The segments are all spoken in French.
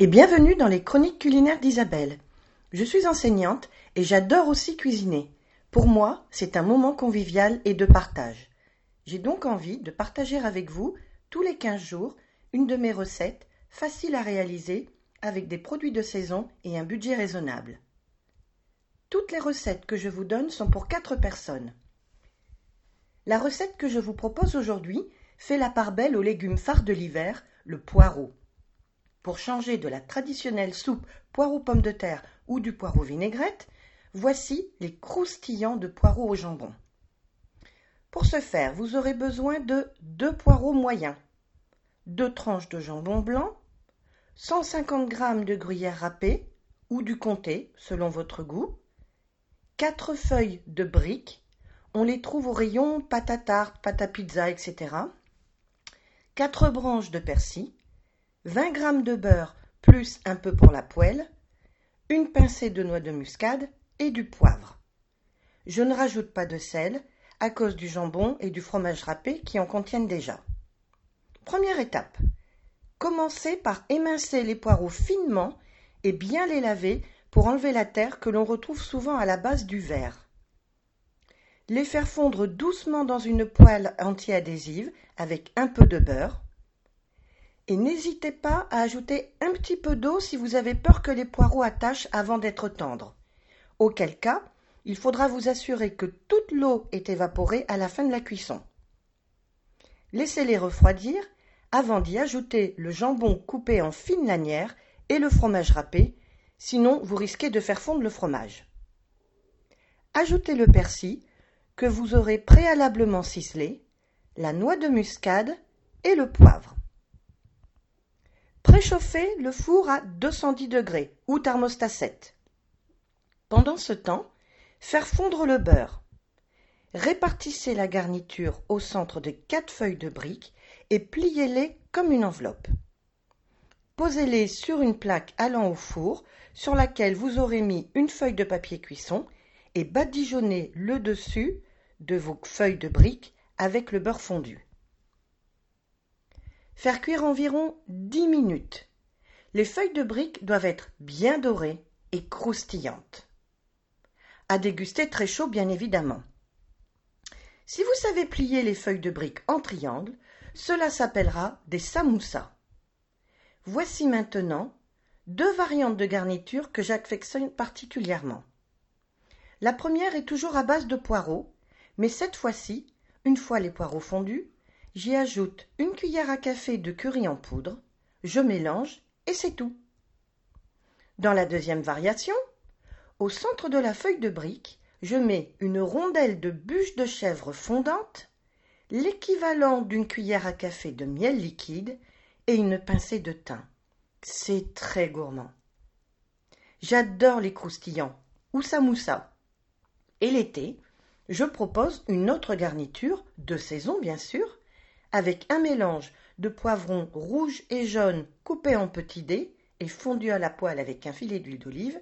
et bienvenue dans les chroniques culinaires d'Isabelle. Je suis enseignante et j'adore aussi cuisiner. Pour moi, c'est un moment convivial et de partage. J'ai donc envie de partager avec vous, tous les 15 jours, une de mes recettes, faciles à réaliser, avec des produits de saison et un budget raisonnable. Toutes les recettes que je vous donne sont pour 4 personnes. La recette que je vous propose aujourd'hui fait la part belle aux légumes phares de l'hiver, le poireau. Pour changer de la traditionnelle soupe poireau-pomme de terre ou du poireau vinaigrette, voici les croustillants de poireaux au jambon. Pour ce faire, vous aurez besoin de deux poireaux moyens, deux tranches de jambon blanc, 150 g de gruyère râpée ou du comté selon votre goût, quatre feuilles de briques, on les trouve au rayon pâte à pizza, etc. Quatre branches de persil, 20 g de beurre plus un peu pour la poêle, une pincée de noix de muscade et du poivre. Je ne rajoute pas de sel à cause du jambon et du fromage râpé qui en contiennent déjà. Première étape. Commencez par émincer les poireaux finement et bien les laver pour enlever la terre que l'on retrouve souvent à la base du verre. Les faire fondre doucement dans une poêle anti-adhésive avec un peu de beurre. Et n'hésitez pas à ajouter un petit peu d'eau si vous avez peur que les poireaux attachent avant d'être tendres. Auquel cas, il faudra vous assurer que toute l'eau est évaporée à la fin de la cuisson. Laissez-les refroidir avant d'y ajouter le jambon coupé en fines lanières et le fromage râpé, sinon vous risquez de faire fondre le fromage. Ajoutez le persil que vous aurez préalablement ciselé, la noix de muscade et le poivre. Préchauffez le four à 210 degrés ou thermostat 7. Pendant ce temps, faire fondre le beurre. Répartissez la garniture au centre de quatre feuilles de briques et pliez-les comme une enveloppe. Posez-les sur une plaque allant au four sur laquelle vous aurez mis une feuille de papier cuisson et badigeonnez le dessus de vos feuilles de briques avec le beurre fondu. Faire cuire environ 10 minutes. Les feuilles de briques doivent être bien dorées et croustillantes. À déguster très chaud, bien évidemment. Si vous savez plier les feuilles de briques en triangle, cela s'appellera des samoussas. Voici maintenant deux variantes de garniture que j'affectionne particulièrement. La première est toujours à base de poireaux, mais cette fois-ci, une fois les poireaux fondus, j'y ajoute une cuillère à café de curry en poudre, je mélange et c'est tout. Dans la deuxième variation, au centre de la feuille de brique, je mets une rondelle de bûche de chèvre fondante, l'équivalent d'une cuillère à café de miel liquide et une pincée de thym. C'est très gourmand. J'adore les croustillants ou samoussa. Et l'été, je propose une autre garniture, de saison bien sûr, avec un mélange de poivrons rouges et jaunes coupés en petits dés et fondus à la poêle avec un filet d'huile d'olive,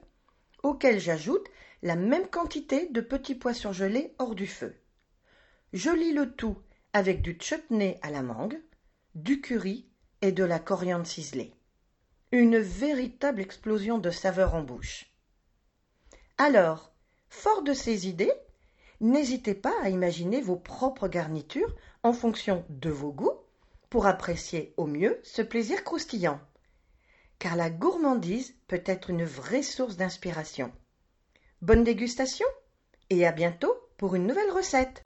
auquel j'ajoute la même quantité de petits pois surgelés hors du feu. Je lis le tout avec du chutney à la mangue, du curry et de la coriandre ciselée. Une véritable explosion de saveurs en bouche. Alors, fort de ces idées, n'hésitez pas à imaginer vos propres garnitures en fonction de vos goûts pour apprécier au mieux ce plaisir croustillant. Car la gourmandise peut être une vraie source d'inspiration. Bonne dégustation et à bientôt pour une nouvelle recette.